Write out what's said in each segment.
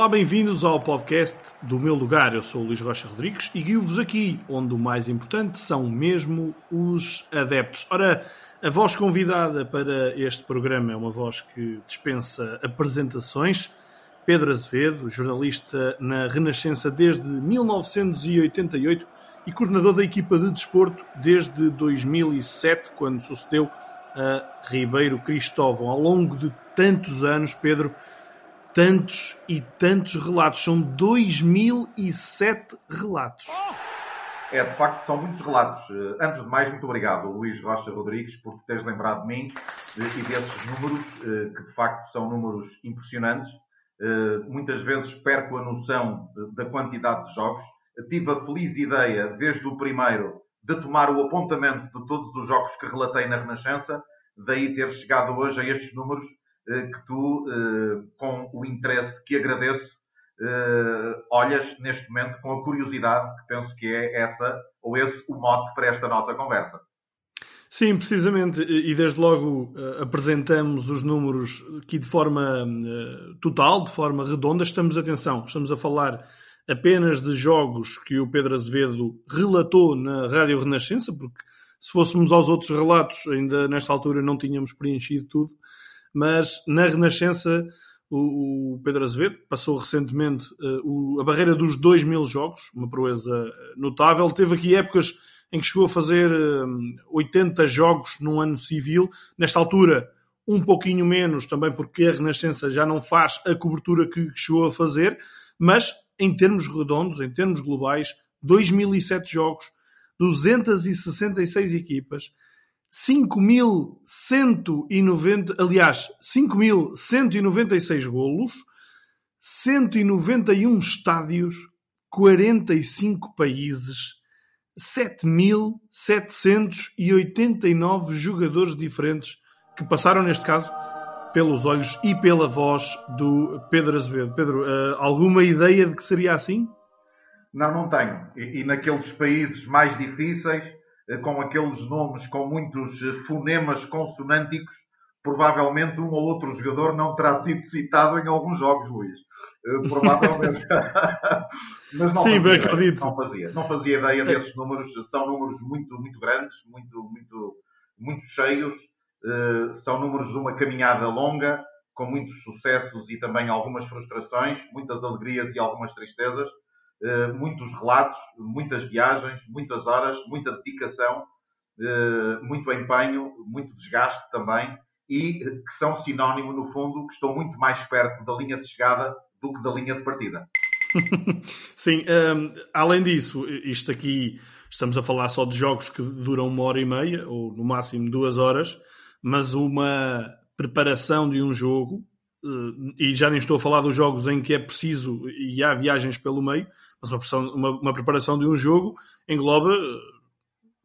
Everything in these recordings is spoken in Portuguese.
Olá, bem-vindos ao podcast do meu lugar. Eu sou o Luís Rocha Rodrigues e guio-vos aqui, onde o mais importante são mesmo os adeptos. Ora, a voz convidada para este programa é uma voz que dispensa apresentações. Pedro Azevedo, jornalista na Renascença desde 1988 e coordenador da equipa de desporto desde 2007, quando sucedeu a Ribeiro Cristóvão. Ao longo de tantos anos, Pedro, tantos e tantos relatos. São 2007 relatos. É, de facto, são muitos relatos. Eh, antes de mais, muito obrigado, Luís Rocha Rodrigues, por teres lembrado de mim e desses números, eh, que de facto são números impressionantes. Eh, muitas vezes perco a noção da quantidade de jogos. Tive a feliz ideia, desde o primeiro, de tomar o apontamento de todos os jogos que relatei na Renascença, daí ter chegado hoje a estes números eh, que tu, eh, com o interesse que agradeço, eh, olhas neste momento com a curiosidade que penso que é essa ou esse o mote para esta nossa conversa. Sim, precisamente, e desde logo apresentamos os números aqui de forma total, de forma redonda. Estamos, atenção, estamos a falar apenas de jogos que o Pedro Azevedo relatou na Rádio Renascença, porque se fôssemos aos outros relatos, ainda nesta altura não tínhamos preenchido tudo mas na Renascença o, Pedro Azevedo passou recentemente o, a barreira dos 2 mil jogos, uma proeza notável. Teve aqui épocas em que chegou a fazer uh, eh, 80 jogos num ano civil. Nesta altura, um pouquinho menos, também porque a Renascença já não faz a cobertura que chegou a fazer, mas em termos redondos, em termos globais, 2007 jogos, 266 equipas, 5.190, aliás, 5.196 golos, 191 estádios, 45 países, 7.789 jogadores diferentes que passaram, neste caso, pelos olhos e pela voz do Pedro Azevedo. Pedro, uh, alguma ideia de que seria assim? Não, não tenho. E, e naqueles países mais difíceis, eh, com aqueles nomes com muitos eh, fonemas consonânticos, provavelmente um ou outro jogador não terá sido citado em alguns jogos, Luís. Eh, provavelmente. Mas não Sim, fazia, acredito. Não fazia. Não fazia ideia desses números. São números muito, muito grandes, muito, muito, muito cheios. São números de uma caminhada longa, com muitos sucessos e também algumas frustrações, muitas alegrias e algumas tristezas. Eh, muitos relatos, muitas viagens, muitas horas, muita dedicação, eh, muito empenho, muito desgaste também e que são sinónimo, no fundo, que estou muito mais perto da linha de chegada do que da linha de partida. Sim, um, ehm, além disso, isto aqui estamos a falar só de jogos que duram uma hora e meia, ou no máximo duas horas, mas uma preparação de um jogo, eh, e já nem estou a falar dos jogos em que é preciso e há viagens pelo meio, mas uma, preparação, uma, uma preparação de um jogo engloba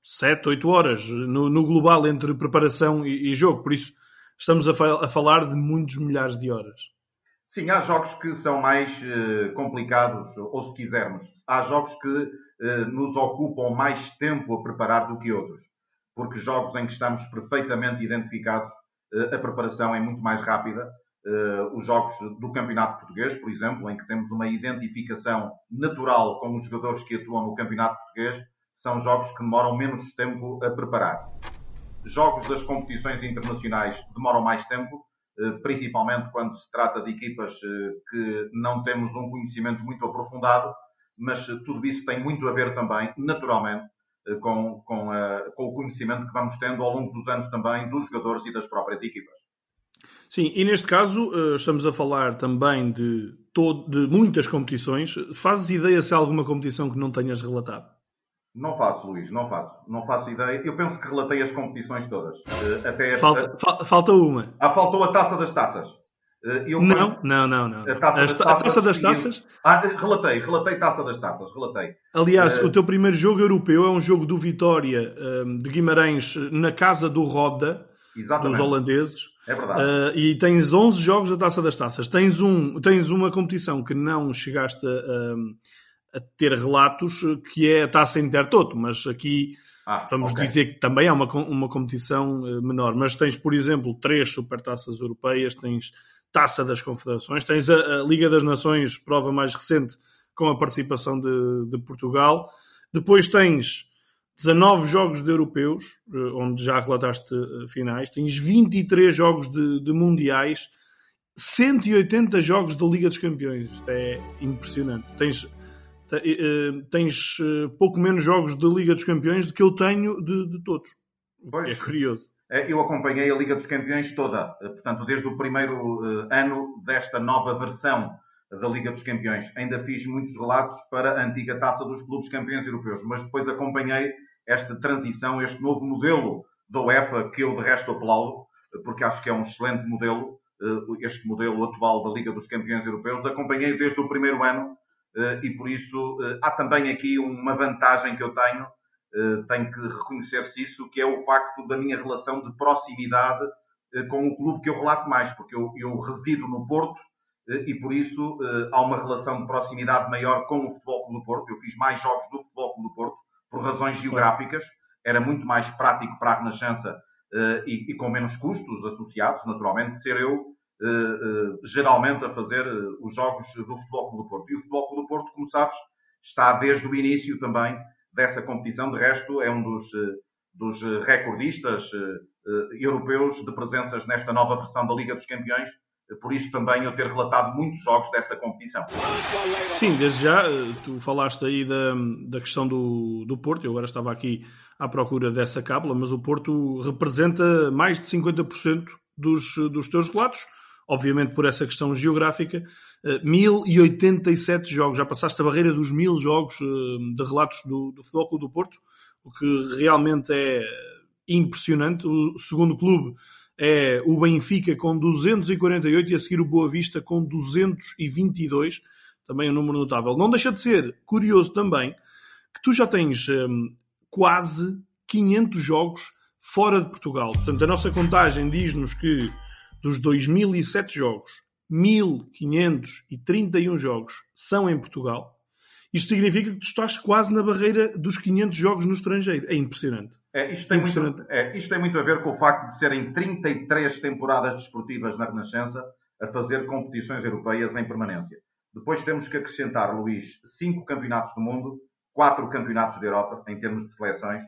7, eh, 8 horas no, no global entre preparação e, e, jogo. Por isso, estamos a, fa a, falar de muitos milhares de horas. Sim, há jogos que são mais uh, complicados, ou se quisermos, há jogos que nos ocupam mais tempo a preparar do que outros. Porque jogos em que estamos perfeitamente identificados, a preparação é muito mais rápida uh, os jogos do Campeonato Português, por exemplo, em que temos uma identificação natural com os jogadores que atuam no Campeonato Português, são jogos que demoram menos tempo a preparar. Jogos das competições internacionais demoram mais tempo, uh, principalmente quando se trata de equipas uh, que não temos um conhecimento muito aprofundado, mas tudo isso tem muito a ver também, naturalmente, com, com, com o conhecimento que vamos tendo ao longo dos anos também dos jogadores e das próprias equipas. Sim, e neste caso eh, estamos a falar também de, todo, de muitas competições. Fazes ideia se há alguma competição que não tenhas relatado? Não faço, Luís, não faço. Não faço ideia. Eu penso que relatei as competições todas. Eh, até falta, a... falta uma. Ah, faltou a taça das taças. Eh, eu não, não, não, não. A taça, das, taças, a taça das taças? Ah, relatei, relatei taça das taças, relatei. Aliás, uh... o teu primeiro jogo europeu é um jogo do Vitória de Guimarães na casa do Roda, Exatamente. dos holandeses. É verdade. Uh, e tens 11 jogos da Taça das Taças. Tens, um, tens uma competição que não chegaste a, a ter relatos, que é a Taça Intertoto, mas aqui ah, vamos okay. dizer que também é uma, uma competição eh, menor. Mas tens, por exemplo, três supertaças europeias, tens Taça das Confederações, tens a, a, Liga das Nações, prova mais recente, com a participação de, de Portugal. Depois tens 19 jogos de europeus, eh, onde já relataste eh, finais, tens 23 jogos de, de mundiais, 180 jogos da Liga dos Campeões. Isto é impressionante. Tens, eh, tens pouco menos jogos da Liga dos Campeões do que eu tenho de, de todos. Pois. É curioso. Eu acompanhei a Liga dos Campeões toda, portanto, desde o primeiro ano desta nova versão da Liga dos Campeões. Ainda fiz muitos relatos para a antiga taça dos clubes campeões europeus, mas depois acompanhei esta transição, este novo modelo da UEFA, que eu de resto aplaudo, porque acho que é um excelente modelo, eh, este modelo atual da Liga dos Campeões Europeus. Acompanhei desde o primeiro ano eh, e por isso eh, há também aqui uma vantagem que eu tenho, tenho que reconhecer-se isso, que é o facto da minha relação de proximidade com o clube que eu relato mais, porque eu, eu resido no Porto e por isso há uma relação de proximidade maior com o Futebol Clube do Porto. Eu fiz mais jogos do Futebol Clube do Porto por razões geográficas, era muito mais prático para a Renascença uh, e, e, com menos custos associados, naturalmente, ser eu uh, uh, geralmente a fazer os jogos do Futebol Clube do Porto. E o Futebol Clube do Porto, como sabes, está desde o início também dessa competição. De resto, é um dos, dos recordistas europeus de presenças nesta nova versão da Liga dos Campeões por isso também eu ter relatado muitos jogos dessa competição. Sim, desde já, tu falaste aí da, da questão do, do Porto, eu agora estava aqui à procura dessa cábula, mas o Porto representa mais de 50% dos, dos teus relatos, obviamente por essa questão geográfica, 1087 jogos, já passaste a barreira dos mil jogos de relatos do, do Futebol Clube do Porto, o que realmente é impressionante. O segundo clube é o Benfica com 248 e a seguir o Boa Vista com 222, também um número notável. Não deixa de ser curioso também que tu já tens hum, quase 500 jogos fora de Portugal. Portanto, a nossa contagem diz-nos que dos 2007 jogos, 1531 jogos são em Portugal. Isto significa que tu estás quase na barreira dos 500 jogos no estrangeiro. É impressionante. É, isto, tem muito, é, isto tem muito a ver com o facto de serem 33 temporadas desportivas na Renascença a fazer competições europeias em permanência. Depois temos que acrescentar, Luís, cinco campeonatos do mundo, quatro campeonatos da Europa, em termos de seleções.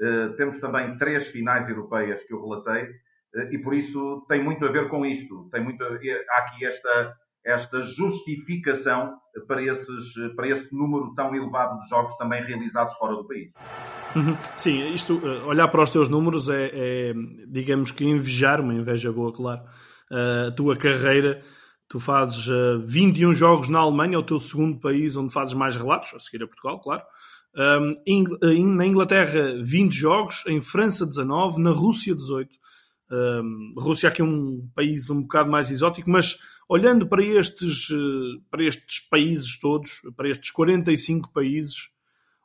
Uh, temos também três finais europeias que eu relatei, uh, e por isso tem muito a ver com isto. Tem muito a, há aqui esta, esta justificação para, esses, para esse número tão elevado de jogos também realizados fora do país. Uhum. Sim, isto, eh, olhar para os teus números é, é digamos que invejar, uma inveja boa, claro, a tua carreira. Tu fazes 21 eh, jogos na Alemanha, é o teu segundo país onde fazes mais relatos, a seguir a Portugal, claro. Um, na Inglaterra, 20 jogos, em França, 19, na Rússia, 18. Um, Rússia aqui é um país um bocado mais exótico, mas olhando para estes, eh, para estes países todos, para estes 45 países,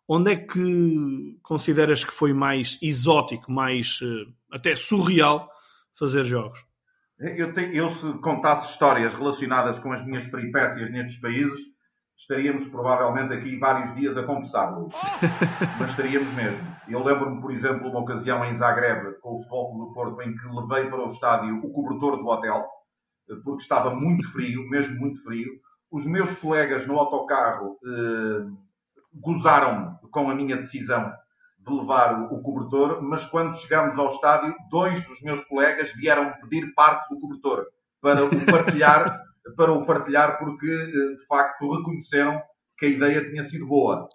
onde é que consideras que foi mais exótico, mais eh, até surreal fazer jogos? Eu, te, eu se contasse histórias relacionadas com as minhas peripécias nestes países, estaríamos provavelmente aqui vários dias a conversar, Mas estaríamos mesmo. Eu lembro-me, por exemplo, uma ocasião em Zagreb, com o Futebol do Porto, em que levei para o estádio o cobertor do hotel, porque estava muito frio, mesmo muito frio. Os meus colegas no autocarro eh, gozaram com a minha decisão de levar o cobertor, mas quando chegámos ao estádio, dois dos meus colegas vieram pedir parte do cobertor para o partilhar, para o partilhar porque eh, de facto reconheceram que a ideia tinha sido boa.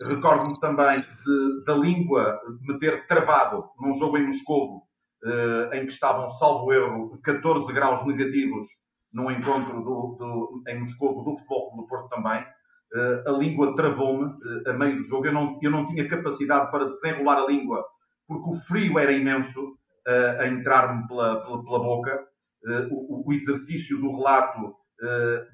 Recordo-me também de, da língua me ter travado num jogo em Moscovo, eh, em que estavam, salvo erro, 14 graus negativos num encontro do, do, em Moscou do Futebol do Porto também. Eh, a língua travou-me eh, a meio do jogo. Eu não, eu não tinha capacidade para desenrolar a língua porque o frio era imenso a entrar-me pela, pela, pela, boca. O, o, exercício do relato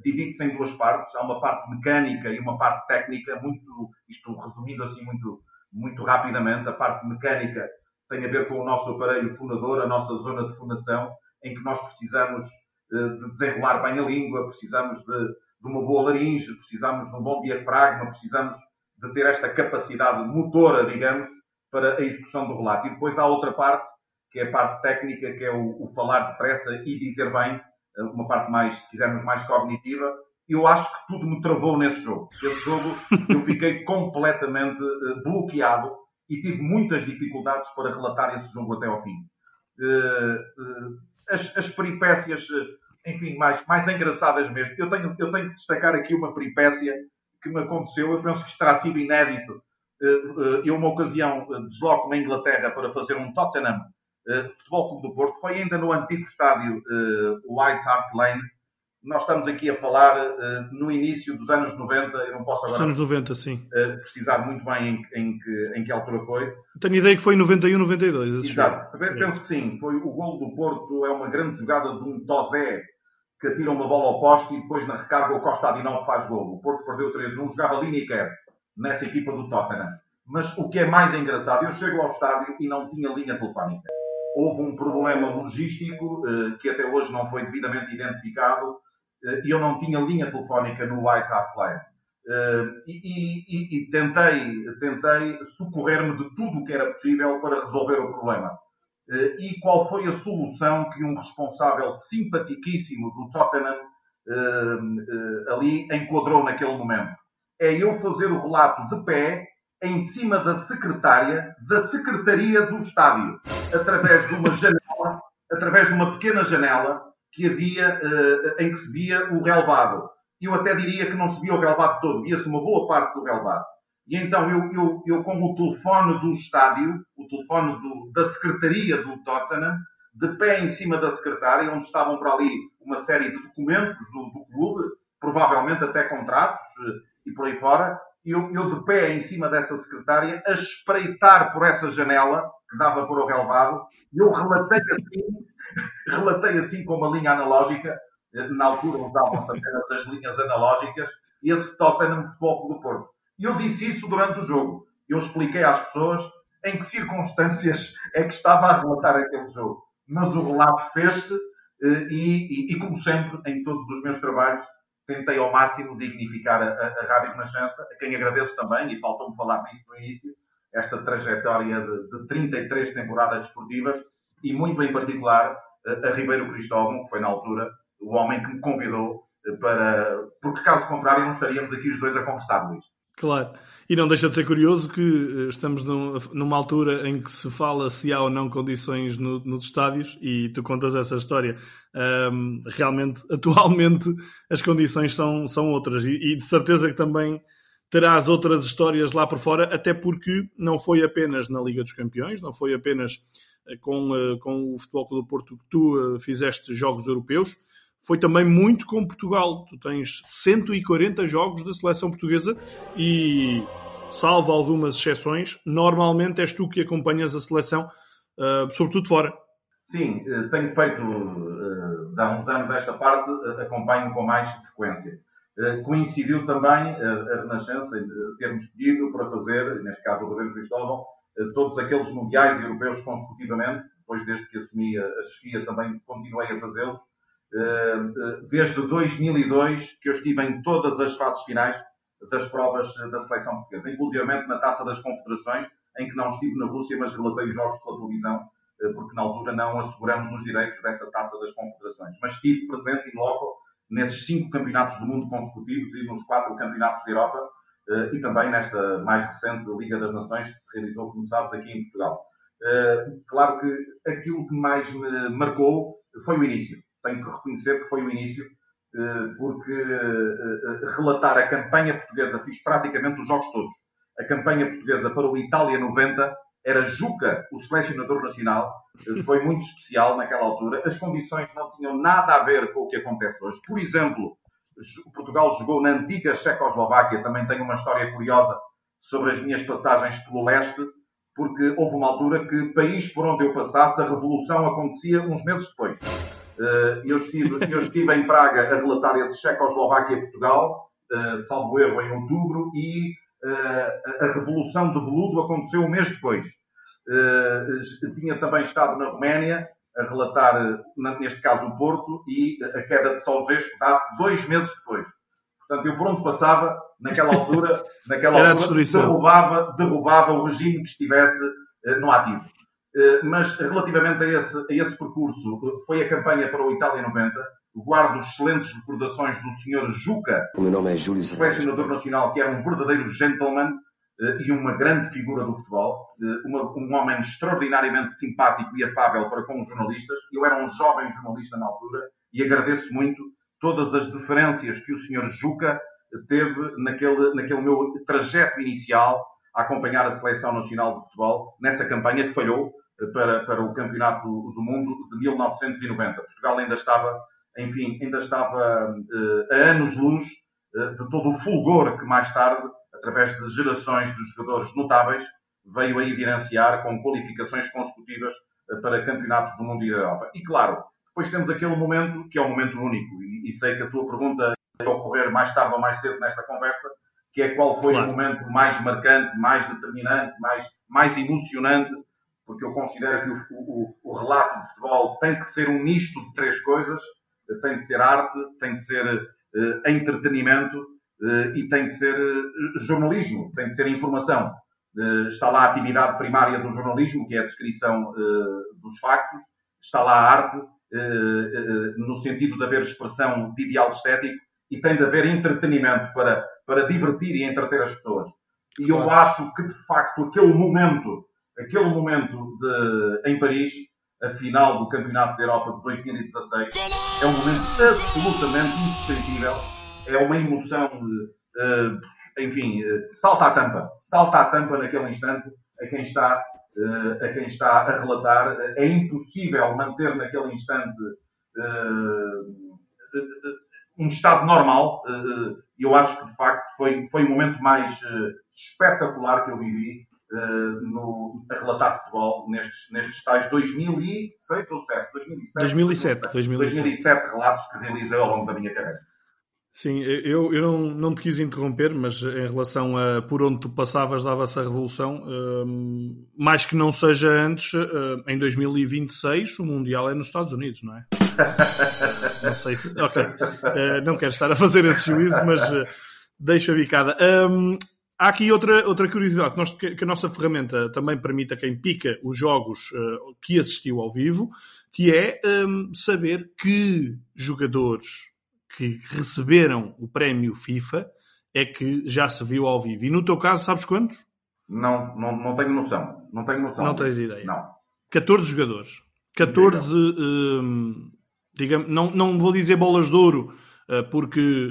divide-se em duas partes. Há uma parte mecânica e uma parte técnica. Muito, isto resumindo assim muito, muito rapidamente, a parte mecânica tem a ver com o nosso aparelho fonador, a nossa zona de fundação, em que nós precisamos eh, de desenrolar bem a língua, precisamos de, de uma boa laringe, precisamos de um bom diafragma, precisamos de ter esta capacidade motora, digamos, para a execução do relato. E depois há outra parte, que é a parte técnica, que é o, o falar depressa e dizer bem, uma parte mais, se quisermos, mais cognitiva, eu acho que tudo me travou nesse jogo. Esse jogo eu fiquei completamente bloqueado e tive muitas dificuldades para relatar esse jogo até ao fim. As, as peripécias, enfim, mais, mais engraçadas mesmo. Eu tenho, eu tenho que destacar aqui uma peripécia que me aconteceu, eu penso que terá sido inédito. Eu, uma ocasião, desloco-me à Inglaterra para fazer um Tottenham Futebol Clube do Porto. Foi ainda no antigo estádio White Hart Lane. Nós estamos aqui a falar no início dos anos 90. Eu não posso agora. Dos anos 90, sim. precisar muito bem em, em, que, em que altura foi. Tenho ideia que foi em 91, 92. Exato. Jogo. Penso que sim. Foi o gol do Porto. É uma grande jogada de um Tozé que atira uma bola ao poste e depois na recarga o Costa Adinol faz gol. O Porto perdeu 3-1, jogava Lineker nessa equipa do Tottenham. Mas o que é mais engraçado, eu chego ao estádio e não tinha linha telefónica. Houve um problema logístico eh, que até hoje não foi devidamente identificado eh, e eu não tinha linha telefónica no White Hart Lane. Eh, e, e, e tentei, tentei socorrer-me de tudo o que era possível para resolver o problema. E qual foi a solução que um responsável simpaticíssimo do Tottenham ali enquadrou naquele momento. É eu fazer o relato de pé em cima da secretária da secretaria do estádio, através de uma janela, através de uma pequena janela que havia em que se via o relevado. Eu até diria que não se via o relevado todo, via-se uma boa parte do relevado. E então eu, eu, eu com o telefone do estádio, o telefone do, da secretaria do Tottenham, de pé em cima da secretária, onde estavam para ali uma série de documentos do, do clube, provavelmente até contratos eh, e por aí fora, eu, eu de pé em cima dessa secretária, a espreitar por essa janela que dava para o relevado, eu relatei assim, relatei assim com uma linha analógica, na altura usavam-se apenas as linhas analógicas, esse Tottenham Futebol do Porto. E eu disse isso durante o jogo. Eu expliquei às pessoas em que circunstâncias é que estava a relatar aquele jogo. Mas o relato fez-se eh, e, e, e, como sempre, em todos os meus trabalhos, tentei ao máximo dignificar a, a, a Rádio Renascença, a quem agradeço também, e faltou-me falar nisso no início, esta trajetória de, de 33 temporadas desportivas, e muito em particular a, a Ribeiro Cristóvão, que foi na altura o homem que me convidou eh, para. Porque caso contrário, não estaríamos aqui os dois a conversar, Luís. Claro. E não deixa de ser curioso que eh, estamos num, numa altura em que se fala se há ou não condições no, nos estádios e tu contas essa história. Um, realmente, atualmente, as condições são, são outras e, e, de certeza que também terás outras histórias lá por fora, até porque não foi apenas na Liga dos Campeões, não foi apenas eh, com, eh, com o Futebol Clube do Porto que tu fizeste jogos europeus foi também muito com Portugal. Tu tens 140 jogos da seleção portuguesa e, salvo algumas exceções, normalmente és tu que acompanhas a seleção, uh, sobretudo fora. Sim, eh, tenho feito, uh, há uns anos esta parte, uh, acompanho com mais frequência. Uh, coincidiu também a Renascença termos pedido para fazer, neste caso o governo Cristóvão, todos aqueles mundiais europeus consecutivamente, depois desde que assumi a, chefia também continuei a fazê-los, desde 2002 que eu estive em todas as fases finais das provas da seleção portuguesa, inclusive na Taça das Confederações, em que não estive na Rússia, mas relatei os jogos pela televisão, eh, porque na altura não asseguramos os direitos dessa Taça das Confederações. Mas estive presente em loco nesses cinco campeonatos do mundo consecutivos e nos quatro campeonatos da Europa, eh, e também nesta mais recente Liga das Nações, que se realizou, como sabes, aqui em Portugal. Claro que aquilo que mais me marcou foi o início tenho que reconhecer que foi o início, eh, porque eh, eh, relatar a campanha portuguesa, fiz praticamente os jogos todos. A campanha portuguesa para o Itália 90 era Juca, o selecionador nacional, foi muito especial naquela altura. As condições não tinham nada a ver com o que acontece hoje. Por exemplo, Portugal jogou na antiga Checoslováquia, também tenho uma história curiosa sobre as minhas passagens pelo leste, porque houve uma altura que, país por onde eu passasse, a revolução acontecia uns meses depois. Eh, eu estive, eu estive em Praga a relatar esse Checoslováquia-Portugal, eh, salvo erro, em outubro, e eh, a Revolução de Veludo aconteceu um mês depois. Tinha também estado na Roménia a relatar, neste caso, o Porto, e a queda de Salzesco dá-se dois meses depois. Portanto, eu por onde passava, naquela altura, naquela altura derrubava, derrubava o regime que estivesse no ativo. Eh, mas relativamente a esse, a esse percurso, foi a campanha para o Itália 90. guardo excelentes recordações do Sr. Juca, o meu nome é Júlio selecionador nacional, que era um verdadeiro gentleman uh, e uma grande figura do futebol, uma, um homem extraordinariamente simpático e afável para com os jornalistas. Eu era um jovem jornalista na altura e agradeço muito todas as deferências que o Sr. Juca teve naquele, naquele meu trajeto inicial a acompanhar a Seleção Nacional de Futebol nessa campanha que falhou eh, para, para o Campeonato do, do Mundo de 1990. Portugal ainda estava, enfim, ainda estava uh, a anos-luz uh, de todo o fulgor que mais tarde, através de gerações de jogadores notáveis, veio a evidenciar com qualificações consecutivas uh, para campeonatos do mundo e da Europa. E claro, depois temos aquele momento que é um momento único, e, e sei que a tua pergunta vai ocorrer mais tarde ou mais cedo nesta conversa, que é qual foi claro. o momento mais marcante, mais determinante, mais, mais emocionante, porque eu considero que o, o, o, relato de futebol tem que ser um misto de três coisas, tem que ser arte, tem que ser uh, entretenimento uh, e tem que ser uh, jornalismo, tem que ser informação. está lá a atividade primária do jornalismo, que é a descrição dos factos, está lá a arte, no sentido de haver expressão de ideal estético, e tem de haver entretenimento para, para divertir e entreter as pessoas. E eu acho que, de facto, aquele momento, aquele momento de, em Paris, a final do Campeonato da Europa de 2016, é um momento absolutamente indescritível. É uma emoção, uh, enfim, uh, salta a tampa. Salta a tampa naquele instante a quem está, uh, a, quem está a relatar. É impossível manter naquele instante um estado normal. Eu acho que, de facto, foi, foi o momento mais espetacular que eu vivi no, a relatar futebol nestes, nestes tais 2006 ou 7? 2007. 2007, 2007. 2007 relatos que realizei ao longo da minha carreira. Sim, eu, eu não, não te quis interromper, mas em relação a por onde tu passavas dava-se a revolução, um, mais que não seja antes, uh, em 2026 o Mundial é nos Estados Unidos, não é? não sei se. Ok. Uh, não quero estar a fazer esse juízo, mas uh, deixo a bicada. Um, há aqui outra, outra curiosidade, que, nós, que, a nossa ferramenta também permite a quem pica os jogos que assistiu ao vivo, que é um, saber que jogadores que receberam o prémio FIFA é que já se viu ao vivo. E no teu caso, sabes quantos? Não, não, não tenho noção. Não tenho noção. Não tens ideia. Não. 14 jogadores. 14, hum, digamos, não, não vou dizer bolas de ouro, uh, porque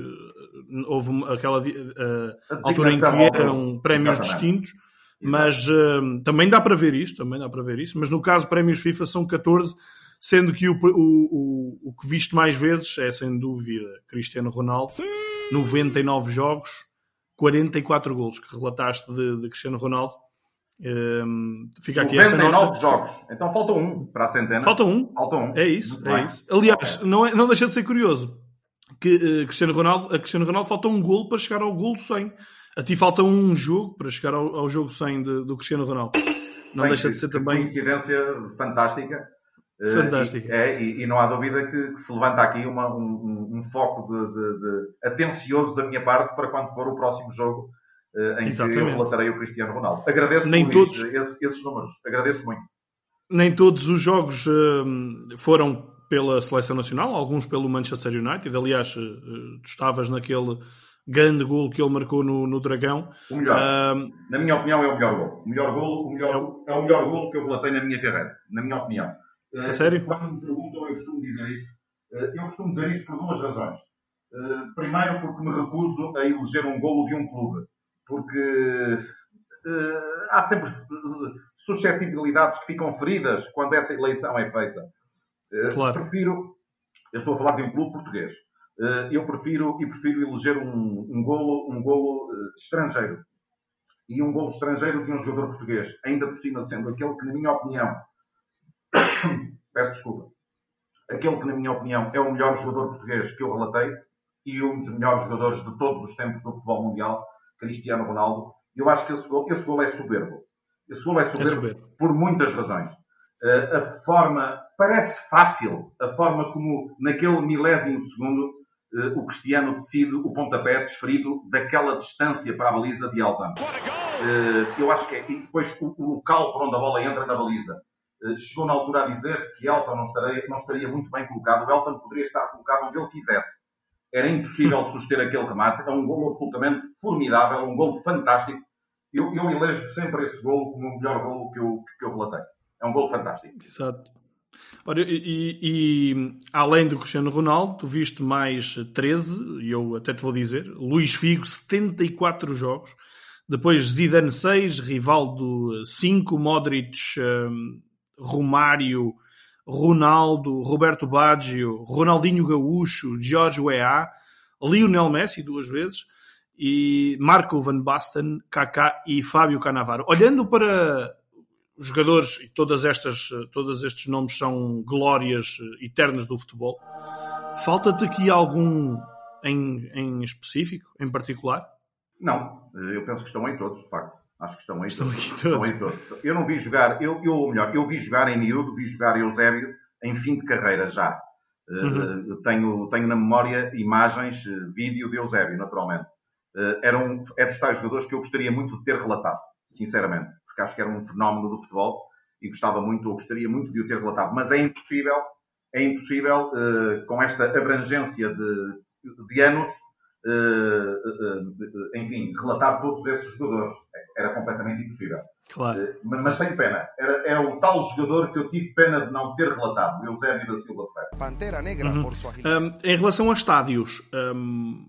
houve aquela uh, altura em que eram prémios distintos, mas uh, também dá para ver isso, também dá para ver isso, mas no caso prémios FIFA são 14 sendo que o, o, o, o que viste mais vezes é, sem dúvida, Cristiano Ronaldo. Sim. 99 jogos, 44 golos que relataste de, de Cristiano Ronaldo. Um, fica aqui 99 jogos. Então falta um para a centena. Falta um. Falta um. É isso, Muito é bem. isso. Aliás, não, é, não deixa de ser curioso que uh, Cristiano Ronaldo, a Cristiano Ronaldo falta um golo para chegar ao golo 100. A ti falta um jogo para chegar ao, ao jogo 100 de, do Cristiano Ronaldo. Não bem, deixa de ser também. coincidência fantástica. Eh, Fantástico. E, é, e, e, não há dúvida que, que se levanta aqui uma, um, um, foco de, de, de, atencioso da minha parte para quando for o próximo jogo uh, em Exatamente. que eu relatarei o Cristiano Ronaldo. Agradeço Nem todos... Esses, esses, números. Agradeço muito. Nem todos os jogos uh, foram pela Seleção Nacional, alguns pelo Manchester United. Aliás, uh, tu estavas naquele grande gol que ele marcou no, no Dragão. O melhor. Na minha opinião, é o melhor gol. O melhor gol, o melhor, é, é o melhor gol que eu relatei na minha carreira. Na minha opinião. É eh, sério? Quando me perguntam, eu costumo dizer isto. Eh, eu costumo dizer isto por duas razões. Eh, primeiro, porque me recuso a eleger um golo de um clube. Porque há sempre suscetibilidades que ficam feridas quando essa eleição é feita. Claro. Prefiro, eu estou a falar de um clube português, eu prefiro e prefiro eleger um, um golo, um golo estrangeiro. E um golo estrangeiro de um jogador português, ainda por cima sendo aquele que, na minha opinião, peço desculpa, aquele que, na minha opinião, é o melhor jogador português que eu relatei e um dos melhores jogadores de todos os tempos do futebol mundial, Cristiano Ronaldo. Eu acho que esse gol, esse gol é soberbo. Esse gol é soberbo, é soberbo. por muitas razões. Uh, a forma, parece fácil, a forma como naquele milésimo de segundo uh, o Cristiano decide o pontapé desferido daquela distância para a baliza de Altan. Uh, eu acho que é, e depois o, o local por onde a bola entra na baliza chegou na altura a dizer-se que Elton não estaria, não estaria muito bem colocado. O Elton poderia estar colocado onde ele quisesse. Era impossível suster aquele remate. É um gol absolutamente formidável, um gol fantástico. Eu, eu elejo sempre esse gol como o melhor gol que eu, que eu relatei. É um gol fantástico. Exato. Ora, e, e, além do Cristiano Ronaldo, tu viste mais 13, e eu até te vou dizer, Luís Figo, 74 jogos. Depois Zidane 6, Rivaldo 5, Modric, um, Romário, Ronaldo, Roberto Baggio, Ronaldinho Gaúcho, George Weah, Lionel Messi duas vezes e Marco Van Basten, Kaká e Fábio Canavaro. Olhando para os jogadores e todas estas, todos estes nomes são glórias eternas do futebol. Falta-te aqui algum em, em específico, em particular? Não, eu penso que estão aí todos, de facto. Acho que estão aí estão todos. Estão aí todos. Eu não vi jogar, eu, eu, ou melhor, eu vi jogar em miúdo, vi jogar Eusébio em fim de carreira já. Uhum. Uh, tenho, tenho na memória imagens, vídeo de Eusébio, naturalmente. Uh, era um, é dos tais jogadores que eu gostaria muito de ter relatado, sinceramente porque acho que era um fenómeno do futebol e gostava muito, ou gostaria muito de o ter relatado. Mas é impossível, é impossível, uh, com esta abrangência de, de anos, uh, uh, enfim, relatar todos esses jogadores. Era completamente impossível. Claro. Mas, mas, tenho pena. Era, é o tal jogador que eu tive pena de não ter relatado, o Eusébio da Silva Ferreira. Pantera Negra, uhum. por sua um, Em relação a estádios, um,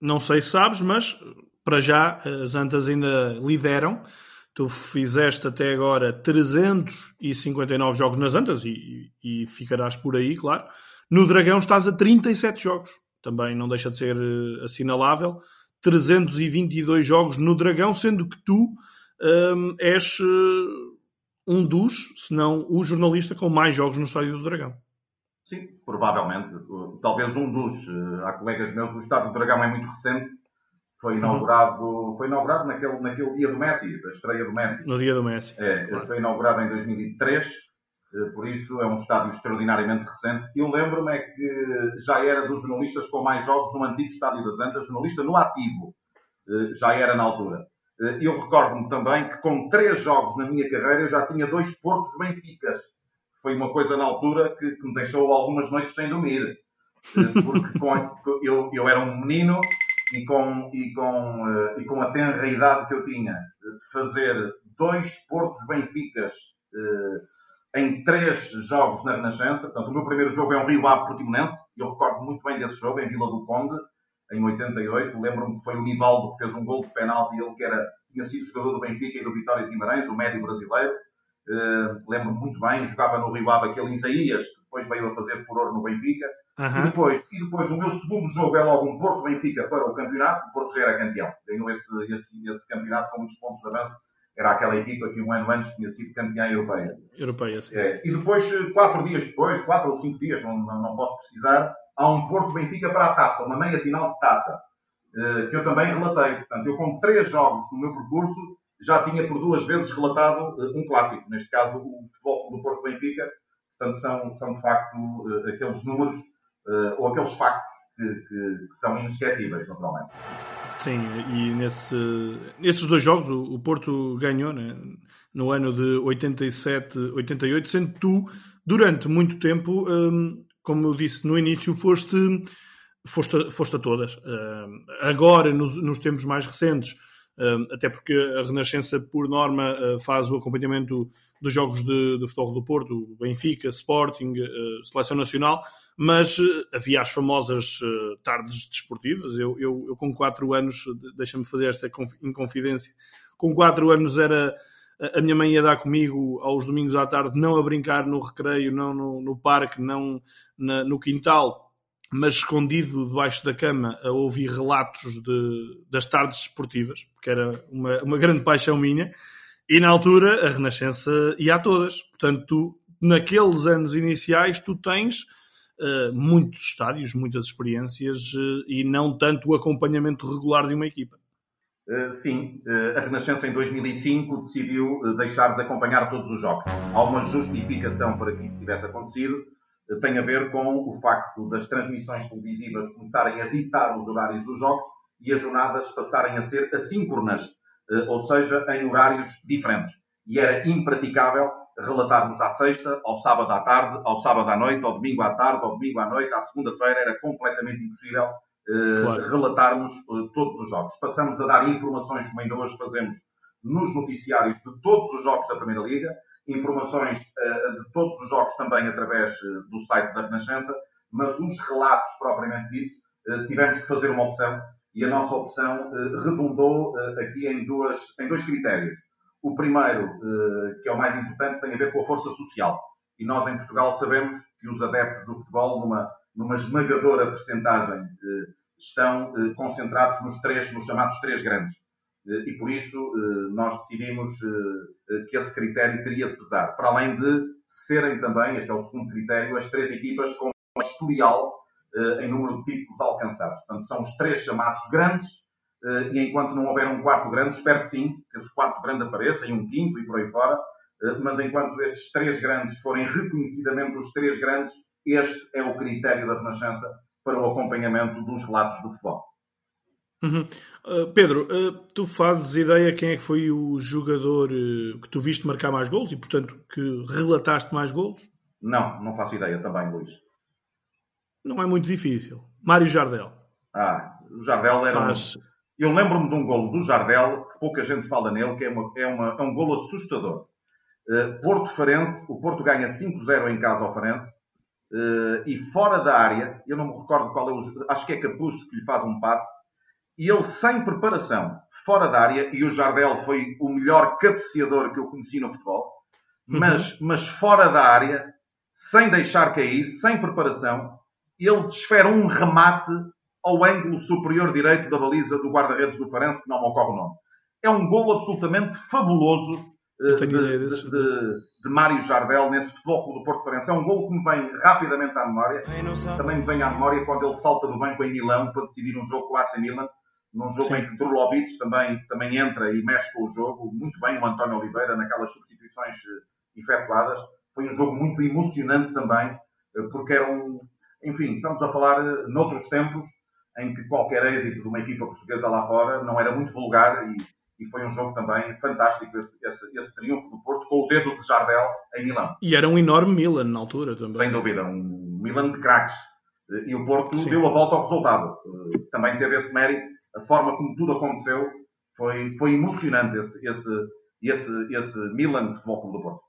não sei se sabes, mas para já as Antas ainda lideram Tu fizeste até agora 359 jogos nas Antas e, e, ficarás por aí, claro. No Dragão estás a 37 jogos. Também não deixa de ser uh, assinalável. 322 jogos no Dragão, sendo que tu um, és uh, um dos, se não o jornalista com mais jogos no Estádio do Dragão. Sim, provavelmente. Talvez um dos. Uh, há colegas meus, o Estádio do Dragão é muito recente foi inaugurado, foi inaugurado naquele, naquele dia do Messi, da estreia do Messi. No dia do Messi. É, claro. foi inaugurado em 2003, eh, por isso é um estádio extraordinariamente recente. Eu lembro-me é que já era dos jornalistas com mais jogos no antigo Estádio das Antas, jornalista no ativo, eh, já era na altura. Eh, eu recordo-me também que com três jogos na mina carreira eu já tinha dois Portos Benficas. Foi uma coisa na altura que, que me deixou algumas noites sem dormir. Porque com, eu, eu era um menino e com, e com, uh, e com a tenra idade que eu tinha, de fazer dois Portos Benficas uh, em três jogos na Renascença. Portanto, o meu primeiro jogo é um Rio Ave Portimonense. Eu recordo muito bem desse jogo, em Vila do Conde, em 88. Lembro-me que foi o Nivaldo que fez um gol de penalti, ele que era, tinha sido jogador do Benfica e do Vitória de Guimarães, o médio brasileiro. Uh, Lembro-me muito bem, jogava no Rio Ave aquele Isaías, que depois veio a fazer furor no Benfica. Uhum. E, depois, e depois o meu segundo jogo é logo um Porto Benfica para o campeonato. O Porto já era campeão. Ganhou esse, esse, esse campeonato com muitos pontos de avanço. Era aquela equipa que um ano antes tinha sido campeã europeia. Europeia, sim. É, e depois, quatro dias depois, quatro ou cinco dias, não, não, não posso precisar, há um Porto Benfica para a taça, uma meia final de taça, eh, que eu também relatei. Portanto, eu com três jogos no meu percurso já tinha por duas vezes relatado eh, um clássico. Neste caso, o futebol do Porto Benfica. Portanto, são, são de facto eh, aqueles números uh, ou aqueles factos que, que, que, são inesquecíveis, naturalmente. Sim, e nesse, nesses dois jogos o, o Porto ganhou né, no ano de 87, 88, sendo tu, durante muito tempo, um, como eu disse no início, foste, foste, foste a todas. Um, agora, nos, nos tempos mais recentes, até porque a Renascença, por norma, uh, faz o acompanhamento dos jogos de, de futebol do Porto, Benfica, Sporting, uh, Seleção Nacional, mas uh, havia as famosas tardes desportivas. Eu, eu, eu com 4 anos, deixa-me fazer esta inconfidência, com 4 anos era. A minha mãe ia dar comigo aos domingos à tarde, não a brincar no recreio, não no, no parque, não na, no quintal, mas escondido debaixo da cama a ouvir relatos de, das tardes desportivas, porque era uma, uma grande paixão minha. E na altura a Renascença ia a todas. Portanto, tu, naqueles anos iniciais, tu tens uh, muitos estádios, muitas experiências uh, e não tanto o acompanhamento regular de uma equipa. Uh, sim, a Renascença em 2005 decidiu deixar de acompanhar todos os jogos. Há uma justificação para que isso tivesse acontecido. Tem a ver com o facto das transmissões televisivas começarem a ditar os horários dos jogos e as jornadas passarem a ser assíncronas, ou seja, em horários diferentes. E era impraticável relatarmos à sexta, ao sábado à tarde, ao sábado à noite, ao domingo à tarde, ao domingo à noite, à segunda-feira, era completamente impossível uh, claro. relatarmos uh, todos os jogos. Passamos a dar informações, como ainda hoje fazemos, nos noticiários de todos os jogos da Primeira Liga, informações uh, de todos os jogos também através do site da Renascença, mas os relatos propriamente ditos, tivemos que fazer uma opção e a nossa opção redundou aqui em, duas, em dois critérios. O primeiro, que é o mais importante, tem a ver com a força social. E nós em Portugal sabemos que os adeptos do futebol, numa, numa esmagadora percentagem, estão concentrados nos três, nos chamados três grandes. E por isso nós decidimos que esse critério teria de pesar. Para além de serem também, este é o segundo critério, as três equipas com historial em número de títulos alcançados. Portanto, são os três chamados grandes e enquanto não houver um quarto grande, espero que sim, que esse quarto grande apareça, e um quinto e por aí fora, mas enquanto estes três grandes forem reconhecidamente os três grandes, este é o critério da Renascença para o acompanhamento dos relatos do futebol. Uhum. Uh, Pedro, uh, tu fazes ideia quem é que foi o jogador uh, que tu viste marcar mais gols e, portanto, que relataste mais gols? Não, não faço ideia também, Luís. Não é muito difícil. Mário Jardel. Ah, o Jardel era Faz... um... Eu lembro-me de um golo do Jardel, que pouca gente fala nele, que é, uma, é, uma, é um golo assustador. Porto Farense, o Porto ganha 5-0 em casa ao Farense, e fora da área, eu não me recordo qual é o... Acho que é Capucho que lhe faz um passe, e ele sem preparação, fora da área, e o Jardel foi o melhor cabeceador que eu conheci no futebol, uhum. mas, mas fora da área, sem deixar cair, sem preparação, ele desfere um remate ao ângulo superior direito da baliza do guarda-redes do Farense, que não me ocorre o nome. É um golo absolutamente fabuloso uh, de, de, de, de, Mário Jardel nesse futebol do Porto Farense. É um golo que me vem rapidamente à memória. Também me vem à memória quando ele salta do banco em Milão para decidir um jogo com o AC Milan num jogo Sim. em que Drulovic também, também entra e mexe com o jogo, muito bem o António Oliveira naquelas substituições eh, efetuadas. Foi um jogo muito emocionante também, eh, porque era um, enfim, estamos a falar eh, noutros tempos em que qualquer êxito de uma equipa portuguesa lá fora não era muito vulgar e, e foi um jogo também fantástico, esse, esse, esse, triunfo do Porto com o dedo de Jardel em Milão. E era um enorme Milan na altura também. Sem dúvida, um Milan de craques. E o Porto Sim. deu a volta ao resultado. Também teve esse mérito a forma como tudo aconteceu foi, foi emocionante esse, esse, esse, esse Milan Futebol Clube do Porto.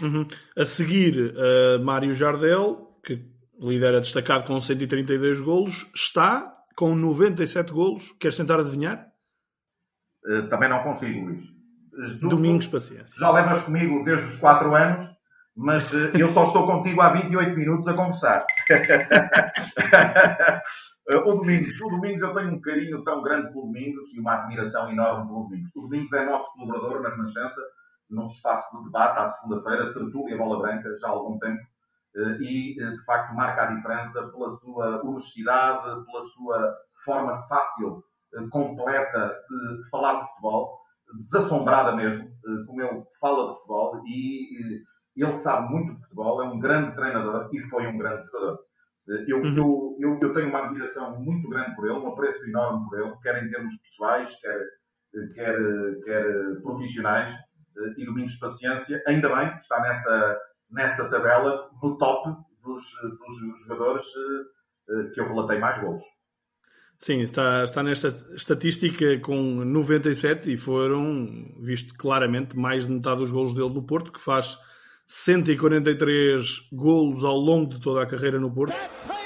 Uhum. A seguir, uh, Mário Jardel, que lidera destacado com 132 golos, está com 97 golos. Queres tentar adivinhar? Uh, também não consigo, Luís. Domingos, paciência. Já levas comigo desde os 4 anos, mas uh, eu só estou contigo há 28 minutos a conversar. Uh, o Domingos, o Domingos, eu tenho um carinho tão grande pelo Domingos e uma admiração enorme pelo Domingos. O Domingos é nosso colaborador na Renascença, num espaço de debate à segunda-feira, tertúlia bola branca, já há algum tempo, uh, e uh, de facto marca a diferença pela sua honestidade, pela sua forma fácil, completa de, falar de futebol, desassombrada mesmo, como ele fala de futebol, e ele sabe muito de futebol, é um grande treinador e foi um grande jogador. Eu, uhum. eu, eu, tenho uma admiração muito grande por ele, um apreço enorme por ele, quer em termos pessoais, quer, quer, quer profissionais, eh, e Domingos de Paciência, ainda bem que está nessa, nessa tabela, no top dos, dos jogadores eh, que eu relatei mais gols. Sim, está, está nesta estatística com 97 e foram, visto claramente, mais de metade dos gols dele no Porto, que faz 143 golos ao longo de toda a carreira no Porto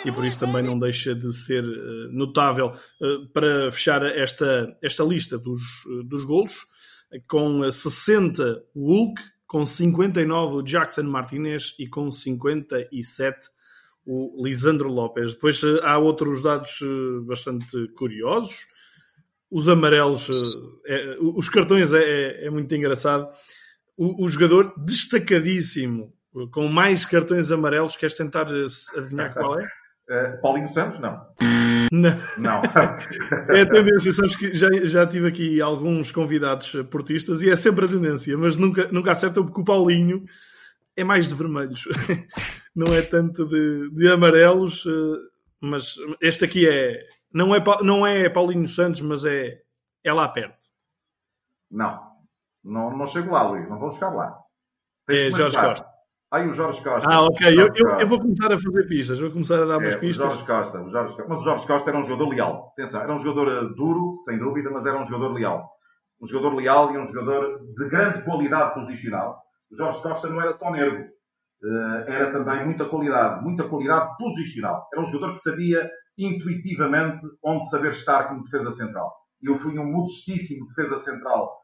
e por isso também não deixa de ser uh, notável. Uh, para fechar esta, esta lista dos, uh, dos golos, com 60 o Hulk, com 59 o Jackson Martinez e com 57 o Lisandro Lopes. Depois há outros dados bastante curiosos. Os amarelos, é, os cartões é, é, é muito engraçado o, o, jogador destacadíssimo, com mais cartões amarelos, queres tentar adivinhar qual é? Uh, Paulinho Santos, não. Não. não. é a tendência, sabes que já, já tive aqui alguns convidados portistas e é sempre a tendência, mas nunca, nunca acertam porque o Paulinho é mais de vermelhos, não é tanto de, de amarelos, eh, mas este aqui é não, é. não é Paulinho Santos, mas é, é lá perto. Não, não, não chego lá, Luís, não vou chegar lá. É Jorge Costa. Ai, o Jorge Costa. Ah, ok. Eu, eu, eu, vou começar a fazer pistas. Vou começar a dar umas é, pistas. O Jorge Costa, o Jorge Costa. Mas o Jorge Costa era um jogador leal. Atenção, era um jogador eh, duro, sem dúvida, mas era um jogador leal. Um jogador leal e um jogador de grande qualidade posicional. O Jorge Costa não era só nervo. Uh, era também muita qualidade. Muita qualidade posicional. Era um jogador que sabia intuitivamente onde saber estar como defesa central. Eu fui um modestíssimo defesa central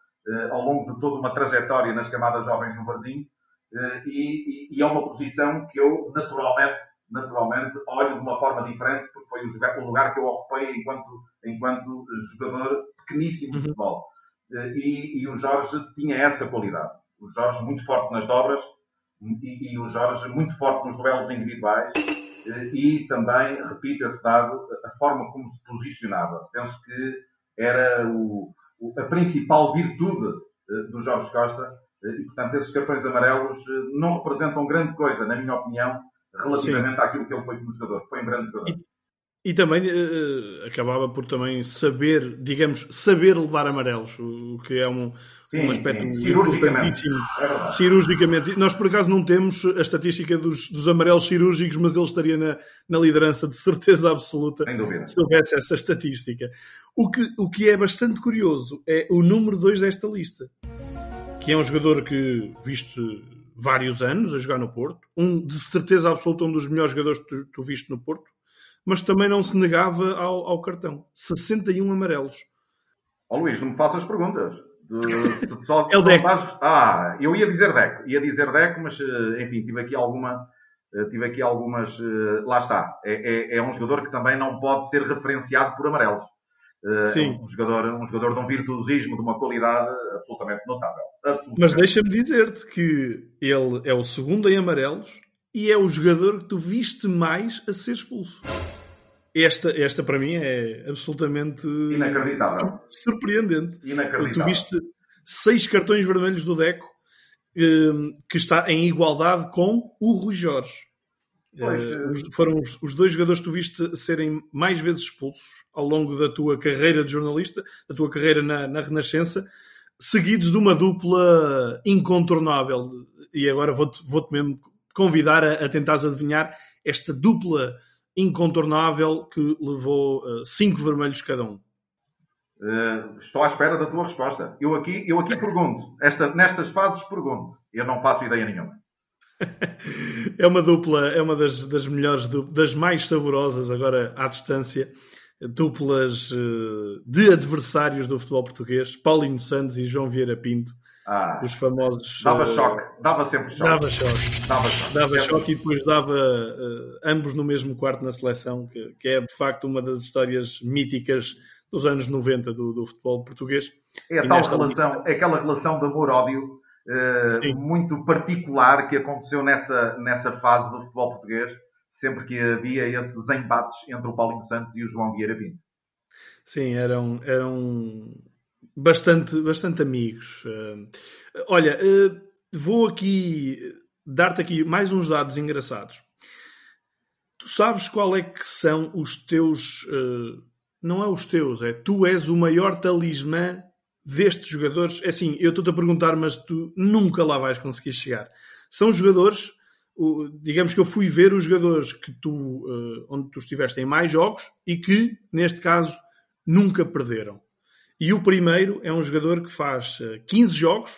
ao longo de toda uma trajetória nas camadas jovens do Varzinho eh, e, e, é uma posição que eu naturalmente, naturalmente olho de uma forma diferente, porque foi o lugar que eu ocupei enquanto, enquanto jogador pequeníssimo de uhum. futebol. Eh, e, e, o Jorge tinha essa qualidade. O Jorge muito forte nas dobras e, e o Jorge muito forte nos duelos individuais eh, e também, repito esse dado, a forma como se posicionava. Penso que era o, a principal virtude do Jorge Costa e, portanto, esses cartões amarelos eh, não representam grande coisa, na minha opinião, relativamente Sim. àquilo que ele foi como jogador. Foi um grande jogador. E, e também uh, acabava por também saber, digamos, saber levar amarelos, o que é um, sim, um aspecto sim. cirurgicamente. É cirurgicamente. Nós, por acaso, não temos a estatística dos, dos amarelos cirúrgicos, mas ele estaria na, na liderança de certeza absoluta se houvesse essa estatística. O que, o que é bastante curioso é o número 2 desta lista que é um jogador que viste vários anos a jogar no Porto, um de certeza absoluta um dos melhores jogadores que tu, tu viste no Porto, mas também não se negava ao, ao cartão. 61 amarelos. Ó oh, Luís, não me faças perguntas. De, de, só, é o Deco. Ah, eu ia dizer Deco, ia dizer Deco, mas eh, enfim, tive aqui alguma. Eh, tive aqui algumas. Eh, lá está. É, é, é um jogador que também não pode ser referenciado por amarelos. Eh, Sim. Um jogador, um jogador de um virtuosismo, de uma qualidade absolutamente notável. Absolutamente. Mas deixa-me dizer-te que ele é o segundo em amarelos e é o jogador que tu viste mais a ser expulso. Esta, esta para mim é absolutamente inacreditável. Surpreendente. Inacreditável. Tu viste seis cartões vermelhos do Deco eh, que está em igualdade com o Rui Jorge. Pois, uh, foram os, os, dois jogadores que tu viste serem mais vezes expulsos ao longo da tua carreira de jornalista, da tua carreira na, na Renascença, seguidos de uma dupla incontornável. E agora vou-te vou mesmo convidar a, a tentares adivinhar esta dupla incontornável que levou uh, cinco vermelhos cada um. Uh, estou à espera da tua resposta. Eu aqui, eu aqui pergunto. Esta, nestas fases pergunto. Eu não faço ideia nenhuma é uma dupla, é uma das, das melhores, das mais saborosas agora à distância. Duplas uh, de adversários do futebol português, Paulinho Santos e João Vieira Pinto. Ah, os famosos. Dava uh, choque, dava sempre choque. Dava choque. Dava choque, dava choque e depois dava uh, ambos no mesmo quarto na seleção, que, que, é de facto uma das histórias míticas dos anos 90 do, do futebol português. É a tal relação, é aquela relação de amor-ódio uh, muito particular que aconteceu nessa, nessa fase do futebol português, sempre que havia esses embates entre o Paulinho Santos e o João Vieira Pinto. Sim, eram, eram bastante, bastante amigos. Uh, olha, uh, vou aqui dar-te aqui mais uns dados engraçados. Tu sabes qual é que são os teus. Uh, não é os teus, é tu és o maior talismã destes jogadores, é assim, eu estou-te a perguntar, mas tu nunca lá vais conseguir chegar. São jogadores, digamos que eu fui ver os jogadores que tu, onde tu estiveste em mais jogos e que, neste caso, nunca perderam. E o primeiro é um jogador que faz 15 eh, jogos,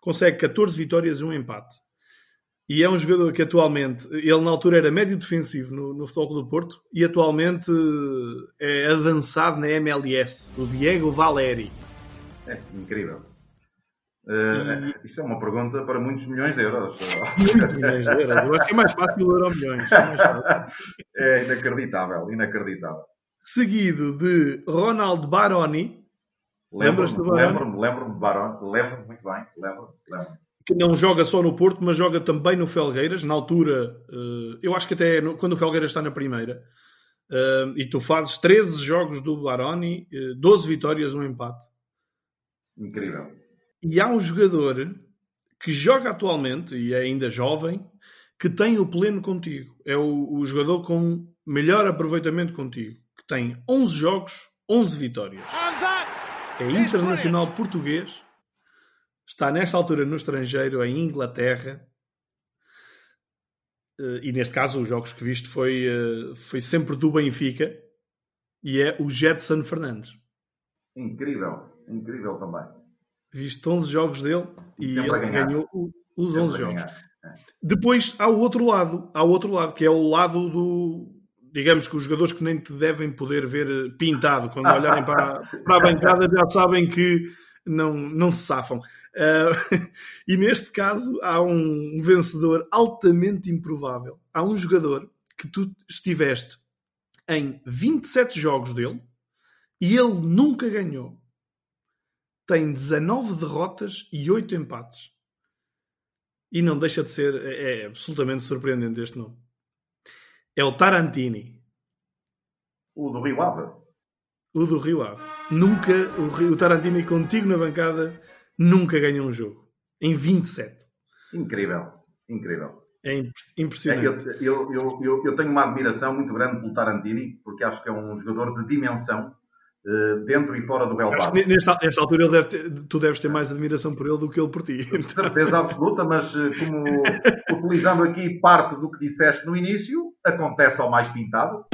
consegue 14 vitórias e um empate. E é um jogador que atualmente, ele na altura era médio defensivo no, no Futebol do Porto e atualmente eh, é avançado na MLS, o Diego Valeri. É incrível. Uh, e... Isto é uma pergunta para muitos milhões de euros. Muitos milhões de euros. Eu acho que é mais fácil o euro milhões. É, é inacreditável, inacreditável. Seguido de Ronald Baroni. Lembras-te do Baroni? Lembro-me, lembro-me de Baroni. Lembro-me muito bem. Lembro, lembro. Que não joga só no Porto, mas joga também no Felgueiras. Na altura, uh, eu acho que até no, quando o Felgueiras está na primeira. Uh, e tu fazes 13 jogos do Baroni, 12 vitórias, um empate. Incrível. E há um jogador que joga atualmente e é ainda jovem que tem o pleno contigo. É o, o jogador com melhor aproveitamento contigo. Que tem 11 jogos, 11 vitórias. É internacional português está nesta altura no estrangeiro, em Inglaterra, eh, e neste caso os jogos que viste foi, eh, foi sempre do Benfica, e é o Jetson Fernandes. Incrível, incrível também. Viste 11 jogos dele e ele ganhou os 11 jogos. É. Depois há o outro lado, há o outro lado, que é o lado do, digamos que os jogadores que nem te devem poder ver pintado, quando olharem para, para a bancada já sabem que não, não se safam. Uh, e neste caso há um vencedor altamente improvável. Há um jogador que tu estiveste em 27 jogos dele e ele nunca ganhou. Tem 19 derrotas e 8 empates. E não deixa de ser, é, é absolutamente surpreendente este nome. É o Tarantini. O do Rio Ave. O do Rio Ave. Nunca, o, Rio, o Tarantini contigo na bancada, nunca ganhou um jogo. Em 27. Incrível. Incrível. É impressionante. É, eu, eu, eu, eu, tenho uma admiração muito grande pelo Tarantini, porque acho que é um jogador de dimensão uh, dentro e fora do relevado. Nesta, nesta altura deve ter, tu deves ter mais admiração por ele do que ele por ti. Com certeza absoluta, mas eh, como utilizando aqui parte do que disseste no início, acontece ao mais pintado.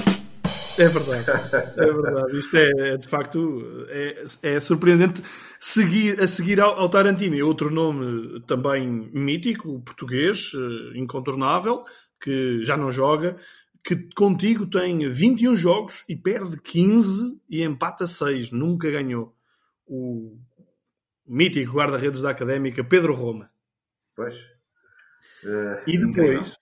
É verdade, é verdade. Isto é, é de facto, é, é, surpreendente. Seguir, a seguir ao, ao Tarantino, é outro nome também mítico, português, eh, incontornável, que já não joga, que contigo tem 21 jogos e perde 15 e empata 6. Nunca ganhou. O mítico guarda-redes da Académica, Pedro Roma. Pois. Uh, e depois,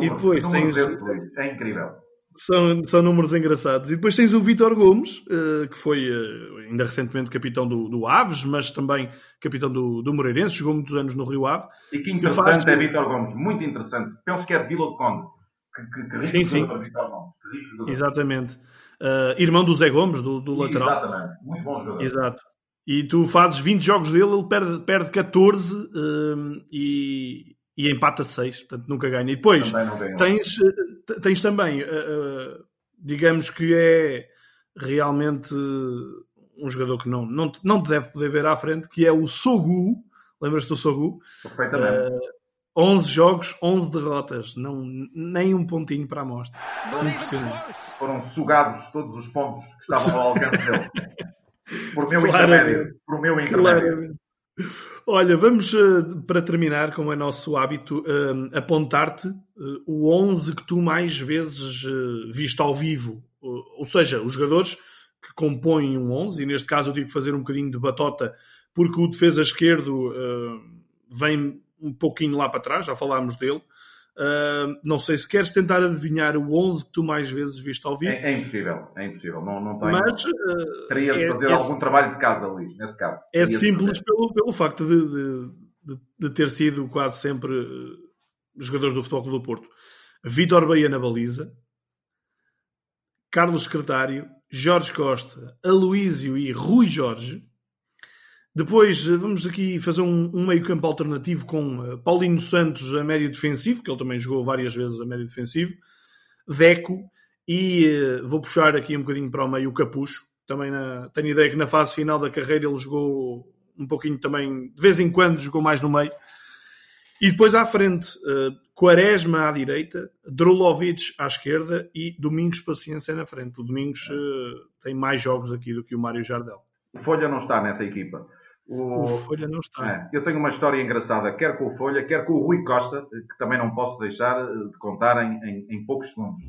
e depois tens... É incrível. São, são números engraçados. E depois tens o Vitor Gomes, uh, que foi uh, ainda recentemente capitão do, do, Aves, mas também capitão do, do Moreirense, jogou muitos anos no Rio Ave. E que interessante que faz... é Vitor Gomes, muito interessante. Penso que é de Vila de Conde. Que, que, que sim, sim. Vitor Gomes. Exatamente. Uh, irmão do Zé Gomes, do, do lateral. Exatamente, muito bom jogador. Exato. E tu fazes 20 jogos dele, ele perde, perde 14 e, e empata 6, portanto nunca ganha. E depois tens, eh, tens também, uh, digamos que é realmente um jogador que não, não, não te deve poder ver à frente, que é o Sogu. Lembras-te do Sogu? Perfeitamente. Uh, 11 jogos, 11 derrotas, não, nem um pontinho para a amostra. Impressionante. Foram sugados todos os pontos que estavam ao alcance dele. Por meu intermédio. Por meu intermédio. Claramente. Olha, vamos uh, para terminar, como é nosso hábito, uh, apontar-te uh, o 11 que tu mais vezes viste ao vivo. ou seja, os jogadores que compõem um 11, e neste caso eu tive que fazer um bocadinho de batota, porque o defesa esquerdo vem um pouquinho lá para trás, já falámos dele. Uh, não sei se queres tentar adivinhar o 11 que tu mais vezes viste ao vivo. É, é impossível, é impossível. Não, não tenho... Mas, uh, Teria de é, fazer é, algum trabalho de casa, Luís, nesse caso. É simples pelo, pelo facto de, de, de, de, ter sido quase sempre uh, jogadores do Futebol Clube do Porto. Vítor Bahia na baliza, Carlos Secretário, Jorge Costa, Aloísio e Rui Jorge depois eh, vamos aqui fazer um, um meio-campo alternativo com uh, Paulinho Santos a médio defensivo, que ele também jogou várias vezes a médio defensivo, Deco e uh, vou puxar aqui um bocadinho para o meio o Capucho. Também na, tenho ideia que na fase final da carreira ele jogou um pouquinho também, de vez em quando jogou mais no meio. E depois à frente, uh, Quaresma à direita, Drulovic à esquerda e Domingos Paciência na frente. O Domingos tem mais jogos aqui do que o Mário Jardel. Folha não está nessa equipa. O, o Folha não está. É, eu tenho uma história engraçada, quer com o Folha, quer com o Rui Costa, que também não posso deixar eh, de contar em, em, em poucos segundos.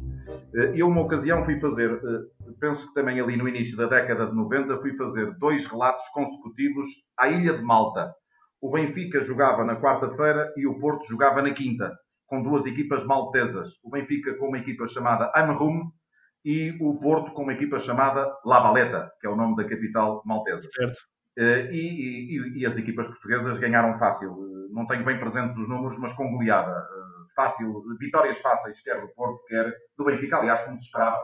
Eh, eu, uma ocasião, fui fazer, eh, penso que também ali no início da década de 90, fui fazer dois relatos consecutivos à Ilha de Malta. O Benfica jogava na quarta-feira e o Porto jogava na quinta, com duas equipas maltesas. O Benfica com uma equipa chamada Amrum e o Porto com uma equipa chamada La Valeta, que é o nome da capital maltesa. Certo. Eh, e, e, e, as equipas portuguesas ganharam fácil. Eh, não tenho bem presente os números, mas com goleada. Eh, fácil, vitórias fáceis, quer do Porto, quer do Benfica. Aliás, como se esperava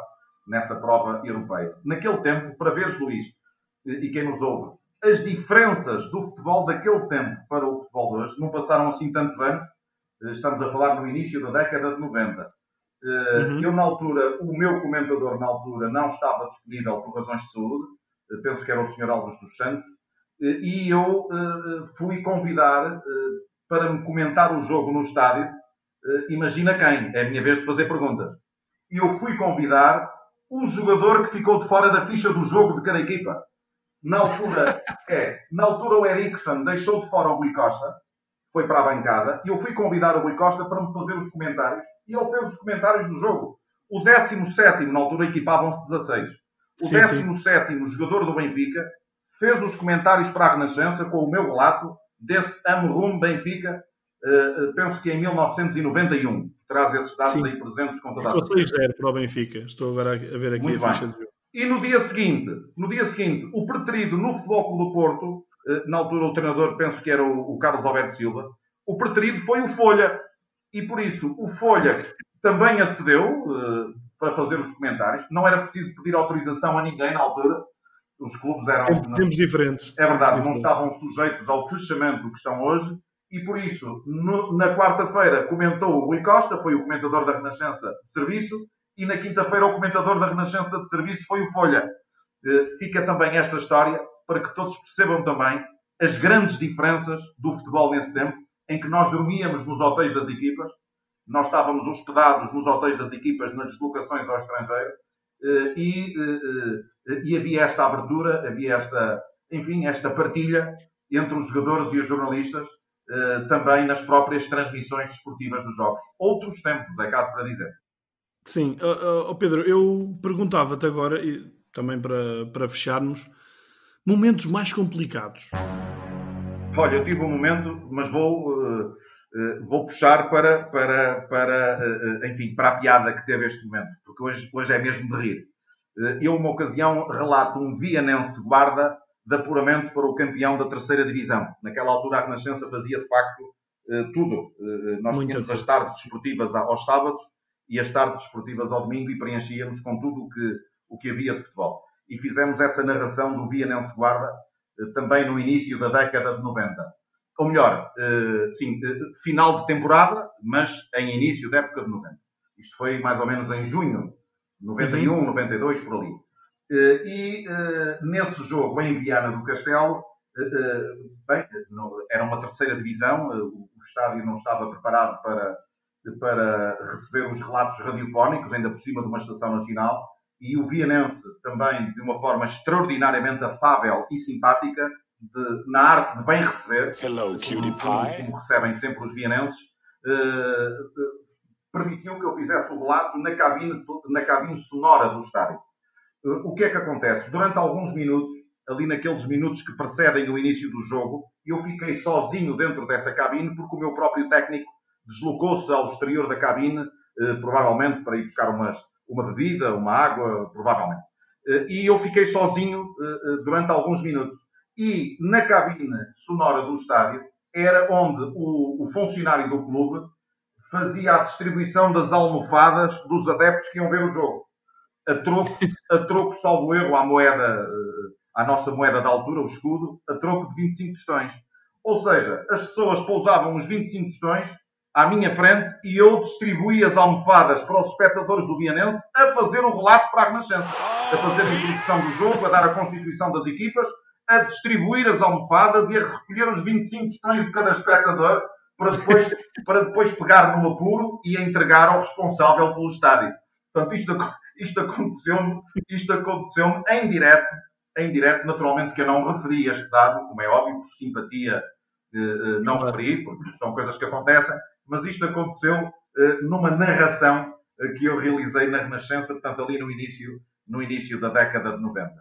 nessa prova europeia. Naquele tempo, para veres, Luís, e quem nos ouve, as diferenças do futebol daquele tempo para o futebol de hoje não passaram assim tantos anos. Estamos a falar no início da década de 90. Uhum. Eu, na altura, o meu comentador, na altura, não estava disponível por razões de saúde. Penso que era o Sr. Alves dos Santos e eu fui convidar para me comentar o jogo no estádio. Imagina quem? É a minha vez de fazer perguntas. E eu fui convidar o jogador que ficou de fora da ficha do jogo de cada equipa. Na altura, é, na altura o Ericsson deixou de fora o Rui Costa, foi para a bancada, e eu fui convidar o Rui Costa para me fazer os comentários, e ele fez os comentários do jogo. O 17, na altura equipavam-se 16. O 17 jogador do Benfica fez os comentários para a Renascença com o meu relato desse Amrum Benfica, uh, penso que em 1991. Traz esses dados sim. aí presentes com toda a Ficou 6-0 para o Benfica. Estou agora a ver aqui Muito a ficha de jogo. E no dia seguinte, no dia seguinte, o preterido no Futebol Clube do Porto, eh, na altura o treinador penso que era o, Carlos Alberto Silva, o preterido foi o Folha. E por isso o Folha também acedeu uh, para fazer os comentários. Não era preciso pedir autorização a ninguém na altura. Os clubes eram. Tempos diferentes. É verdade, não estavam sujeitos ao fechamento que estão hoje. E por isso, no, na quarta-feira, comentou o Rui Costa, foi o comentador da Renascença de Serviço, e na quinta-feira o comentador da Renascença de Serviço foi o Folha. Eh, fica também esta história para que todos percebam também as grandes diferenças do futebol nesse tempo, em que nós dormíamos nos hotéis das equipas, nós estávamos hospedados nos hotéis das equipas nas deslocações ao estrangeiro, eh, e, eh, e havia esta abertura, havia esta, enfim, esta partilha entre os jogadores e os jornalistas, também nas próprias transmissões desportivas dos jogos. Outros tempos, é caso para dizer. Sim, uh, uh, Pedro, eu perguntava-te agora, e também para, para fecharmos, momentos mais complicados. Olha, eu tive um momento, mas vou, uh, vou puxar para, para, para, enfim, para a piada que teve este momento, porque hoje, hoje é mesmo de rir. Eu, uma ocasião, relato um vianense guarda de apuramento para o campeão da terceira divisão. Naquela altura a Renascença fazia, de facto, tudo. nós Muito tínhamos as tardes desportivas aos sábados, e as tardes esportivas ao domingo e preenchíamos com tudo o que, o que havia de futebol. E fizemos essa narração do Vianense Guarda eh, também no início da década de 90. Ou melhor, eh, sim, eh, final de temporada, mas em início da época de 90. Isto foi mais ou menos em junho, 91, uhum. 92, por ali. E nesse jogo em Viana do Castelo, bem, era uma terceira divisão, o estádio não estava preparado para, para receber os relatos radiofónicos, ainda por cima de uma estação nacional, e o vienense também de uma forma extraordinariamente afável e simpática, de, na arte de bem receber, Hello, como, como, recebem sempre os vienenses, eh, permitiu que eu fizesse o relato na cabine, na cabine sonora do estádio. Eh, o que é que acontece? Durante alguns minutos, ali naqueles minutos que precedem o início do jogo, eu fiquei sozinho dentro dessa cabine porque o meu próprio técnico deslocou-se ao exterior da cabine, eh, provavelmente para ir buscar umas, uma bebida, uma água, provavelmente. Eh, e eu fiquei sozinho durante alguns minutos. E na cabine sonora do estádio era onde o, o funcionário do clube fazia a distribuição das almofadas dos adeptos que iam ver o jogo. A troco, a troco salvo erro, à moeda, à nossa moeda da altura, o escudo, a troco de 25 tostões. Ou seja, as pessoas pousavam os 25 tostões à minha frente e eu distribuí as almofadas para os espectadores do Vianense a fazer o relato para a Renascença. A fazer a introdução do jogo, a dar a constituição das equipas, a distribuir as almofadas e a recolher os 25 tostões de cada espectador para depois, para depois pegar no apuro e entregar ao responsável pelo estádio. Portanto, isto, isto aconteceu-me isto aconteceu em direto, em direto, naturalmente que eu não referi este dado, como é óbvio, por simpatia eh, eh não referi, porque são coisas que acontecem, mas isto aconteceu uh, numa narração uh, que eu realizei na Renascença, portanto, ali no início, no início da década de 90. Uh,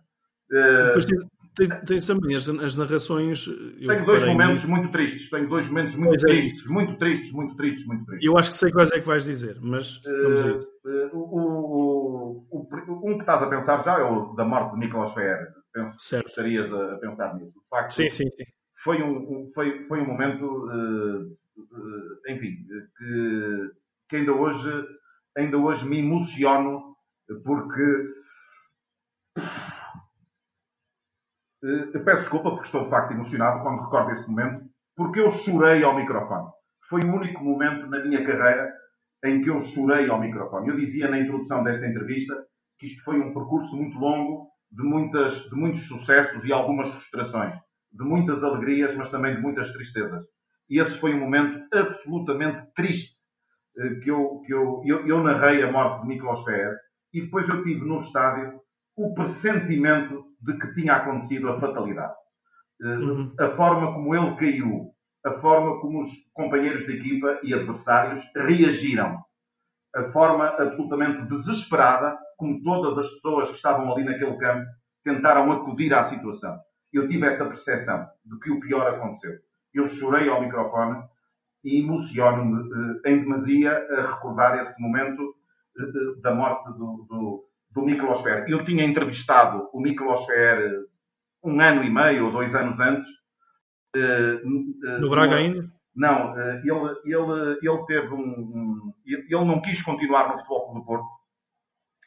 Depois tens, tens também as, as narrações. Tenho dois momentos muito tristes, tenho dois momentos muito pois é tristes, é muito tristes, muito tristes, muito tristes. Eu acho que sei quais é que vais dizer, mas isso. O, o, o, um que estás a pensar já é o da morte de Nicolas Ferrer. Penso certo. que estarias a, pensar nisso. De facto, sim, sim, sim. Foi um, foi, foi um momento uh, eh, enfim, que, que ainda, hoje, ainda hoje me emociono porque eu peço desculpa porque estou de facto emocionado quando recordo esse momento, porque eu chorei ao microfone. Foi o único momento na minha carreira em que eu chorei ao microfone. Eu dizia na introdução desta entrevista que isto foi um percurso muito longo, de, muitas, de muitos sucessos e algumas frustrações. de muitas alegrias, mas também de muitas tristezas. E esse foi um momento absolutamente triste eh, que eu, que eu, eu, eu narrei a morte de Miklos Ferrer e depois eu tive no estádio o pressentimento de que tinha acontecido a fatalidade. Eh, uhum. A forma como ele caiu, a forma como os companheiros de equipa e adversários reagiram, a forma absolutamente desesperada como todas as pessoas que estavam ali naquele campo tentaram acudir à situação. Eu tive essa percepção de que o pior aconteceu. Eu chorei ao microfone e emociono-me eh, em demasia a recordar esse momento eh, da morte do, do, do Miklos Eu tinha entrevistado o Miklos um ano e meio ou dois anos antes. Eh, no Braga ainda? Não, ele, ele, ele teve um, Ele não quis continuar no Futebol do Porto.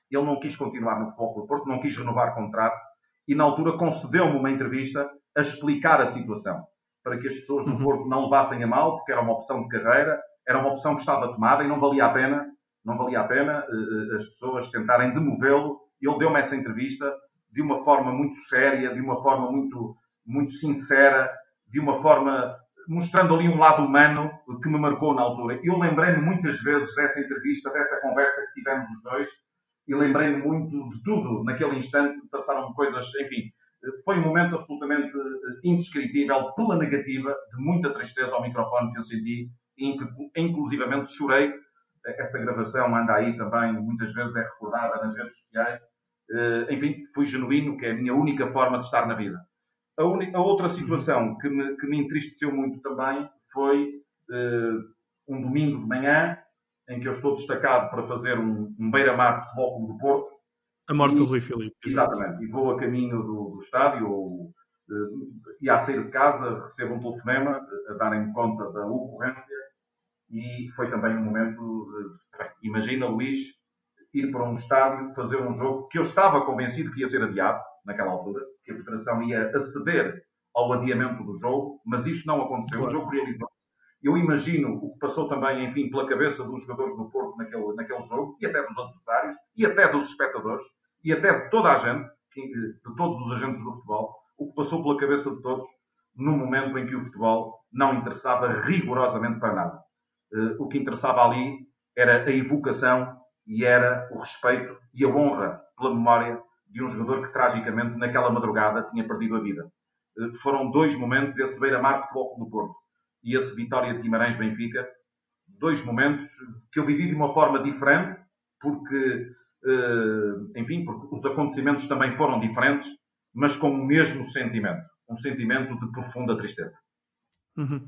Ele não quis continuar no Futebol do Porto, não quis renovar contrato e na altura concedeu-me uma entrevista a explicar a situação para que as pessoas no uhum. Porto não levassem a mal, porque era uma opção de carreira, era uma opção que estava tomada e não valia a pena, não valia a pena uh, as pessoas tentarem demovê-lo. Ele deu-me essa entrevista de uma forma muito séria, de uma forma muito, muito sincera, de uma forma mostrando ali um lado humano que me marcou na altura. Eu lembrei-me muitas vezes dessa entrevista, dessa conversa que tivemos os dois, e lembrei-me muito de tudo naquele instante. Passaram coisas, enfim, foi um momento absolutamente eh, indescritível, pela negativa, de muita tristeza ao microfone que eu senti, inclusivamente chorei. Essa gravação anda aí também, muitas vezes é recordada nas redes sociais. Eh, enfim, fui genuíno, que é a minha única forma de estar na vida. A, a outra situação que me, que me, entristeceu muito também foi uh, um domingo de manhã, em que eu estou destacado para fazer um, um beira-mar de futebol Clube do Porto, a morte e, do Rui Filipe. Exatamente. E vou a caminho do, do estádio, ou, uh, e a sair de casa, recebo um telefonema a darem conta da ocorrência e foi também um momento. De, imagina, Luís, ir para um estádio, fazer um jogo que eu estava convencido que ia ser adiado, naquela altura, que a Federação ia aceder ao adiamento do jogo, mas isso não aconteceu. Claro. O jogo realizou. Eu imagino o que passou também, enfim, pela cabeça dos jogadores do Porto naquele, naquele jogo, e até dos adversários, e até dos espectadores, e até de toda a gente, de todos os agentes do futebol, o que passou pela cabeça de todos no momento em que o futebol não interessava rigorosamente para nada. Eh, o que interessava ali era a evocação e era o respeito e a honra pela memória de um jogador que tragicamente naquela madrugada tinha perdido a vida. Eh, foram dois momentos, esse beira-mar de futebol do Porto e esse Vitória de Guimarães-Benfica, dois momentos que eu vivi de uma forma diferente, porque eh, enfim, porque os acontecimentos também foram diferentes, mas com o mesmo sentimento, um sentimento de profunda tristeza. Uhum.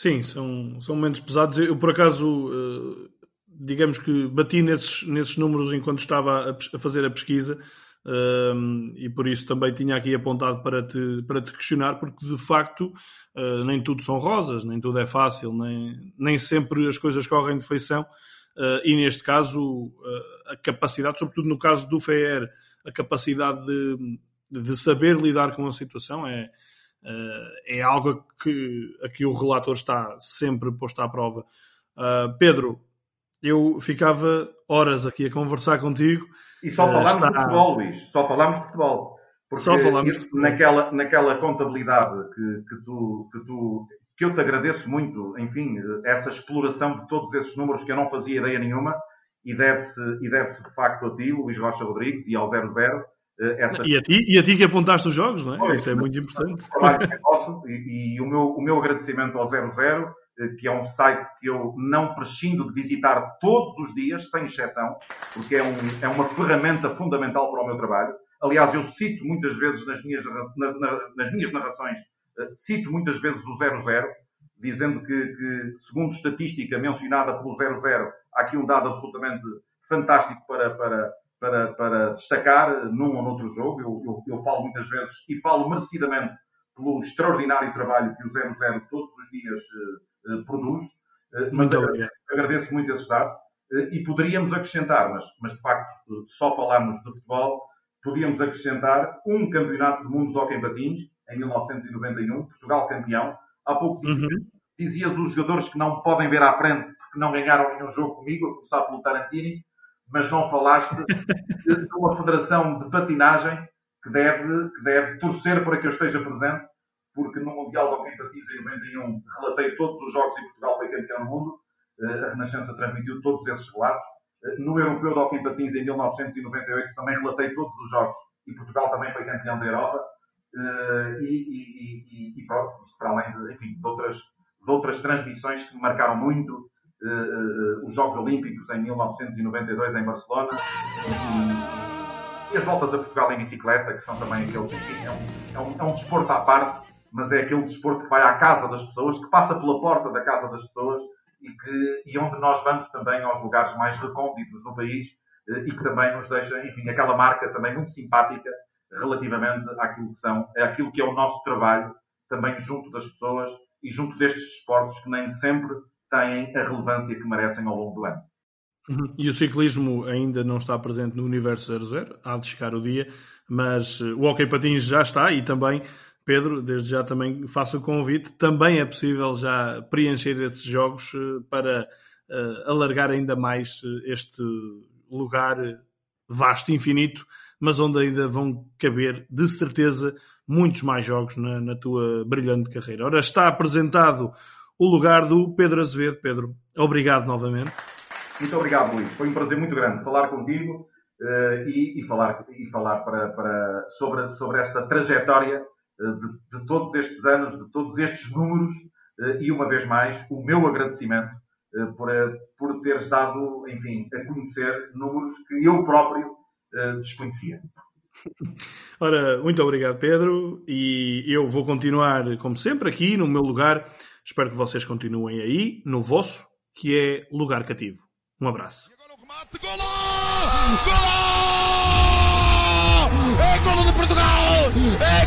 Sim, são, são momentos pesados. Eu, por acaso, eh, digamos que bati nesses, nesses números enquanto estava a, fazer a pesquisa eh, e por isso também tinha aqui apontado para te, para te questionar, porque de facto nem tudo são rosas, nem tudo é fácil, nem, nem sempre as coisas correm de feição. Uh, e neste caso a capacidade, sobretudo no caso do FER, a capacidade de, de saber lidar com a situação é, é algo que aqui o relator está sempre posto à prova. Pedro, eu ficava horas aqui a conversar contigo. E só falámos está... de futebol, Luís, só falámos de futebol. Porque só falámos de futebol. Naquela, naquela contabilidade que, que, tu, que tu que eu te agradeço muito, enfim, essa exploração de todos esses números que eu não fazia ideia nenhuma e deve-se e deve de facto a ti, Luís Rocha Rodrigues, e ao 00. Eh, essa... E, a ti, e a ti que apontaste os jogos, não é? Pois, Isso é muito importante. É nosso, e, e, o, meu, o meu agradecimento ao 00, eh, que é um site que eu não prescindo de visitar todos os dias, sem exceção, porque é, um, é uma ferramenta fundamental para o meu trabalho. Aliás, eu cito muitas vezes nas minhas, nas, nas minhas narrações cito muitas vezes o 00, dizendo que, que, segundo estatística mencionada pelo 00, há aqui um dado absolutamente fantástico para, para, para, para destacar num ou noutro jogo. Eu, eu, eu, falo muitas vezes e falo merecidamente pelo extraordinário trabalho que o 00 todos os dias uh, uh, produz. Uh, mas agradeço, agradeço muito esses dados. e poderíamos acrescentar, mas, mas de facto só falamos de futebol, podíamos acrescentar um campeonato do mundo de hockey em patins, em 1991, Portugal campeão. Há pouco dizias, uhum. dizias os jogadores que não podem ver à frente porque não ganharam nenhum jogo comigo, a começar pelo Tarantini, mas não falaste de uma federação de patinagem que deve, que deve torcer para que eu esteja presente, porque no Mundial de Hockey Patins em 91 relatei todos os jogos e Portugal foi campeão do mundo. A Renascença transmitiu todos esses relatos. No Europeu de Hockey Patins em 1998 também relatei todos os jogos e Portugal também foi campeão da Europa. E, e, e, e pronto, para além de, enfim, de, outras, de outras transmissões que me marcaram muito, os Jogos Olímpicos em 1992 em Barcelona. E, as voltas a Portugal em bicicleta, que são também aqueles, enfim, é um, é, um, é um desporto à parte, mas é aquele desporto que vai à casa das pessoas, que passa pela porta da casa das pessoas e, que, e onde nós vamos também aos lugares mais recônditos do país eh, e que também nos deixa, enfim, aquela marca também muito simpática relativamente àquilo que são, àquilo que é o nosso trabalho também junto das pessoas e junto destes esportes que nem sempre têm a relevância que merecem ao longo do ano. Uhum. E o ciclismo ainda não está presente no Universo 00, há de chegar o dia, mas eh, o Hockey Patins já está e também, Pedro, desde já também faço o convite, também é possível já preencher esses jogos eh, para uh, alargar ainda mais este lugar vasto, infinito, mas onde ainda vão caber, de certeza, muitos mais jogos na, na tua brilhante carreira. Ora, está apresentado o lugar do Pedro Azevedo. Pedro, obrigado novamente. Muito obrigado, Luís. Foi um prazer muito grande falar contigo uh, e, e, falar, e falar para, para, sobre, sobre esta trajetória uh, de, de, todos estes anos, de todos estes números uh, e, uma vez mais, o meu agradecimento por, por teres dado, enfim, a conhecer números que eu próprio desconhecia. Ora, muito obrigado, Pedro. E eu vou continuar, como sempre, aqui no meu lugar. Espero que vocês continuem aí, no vosso, que é lugar cativo. Um abraço. É golo de Portugal! É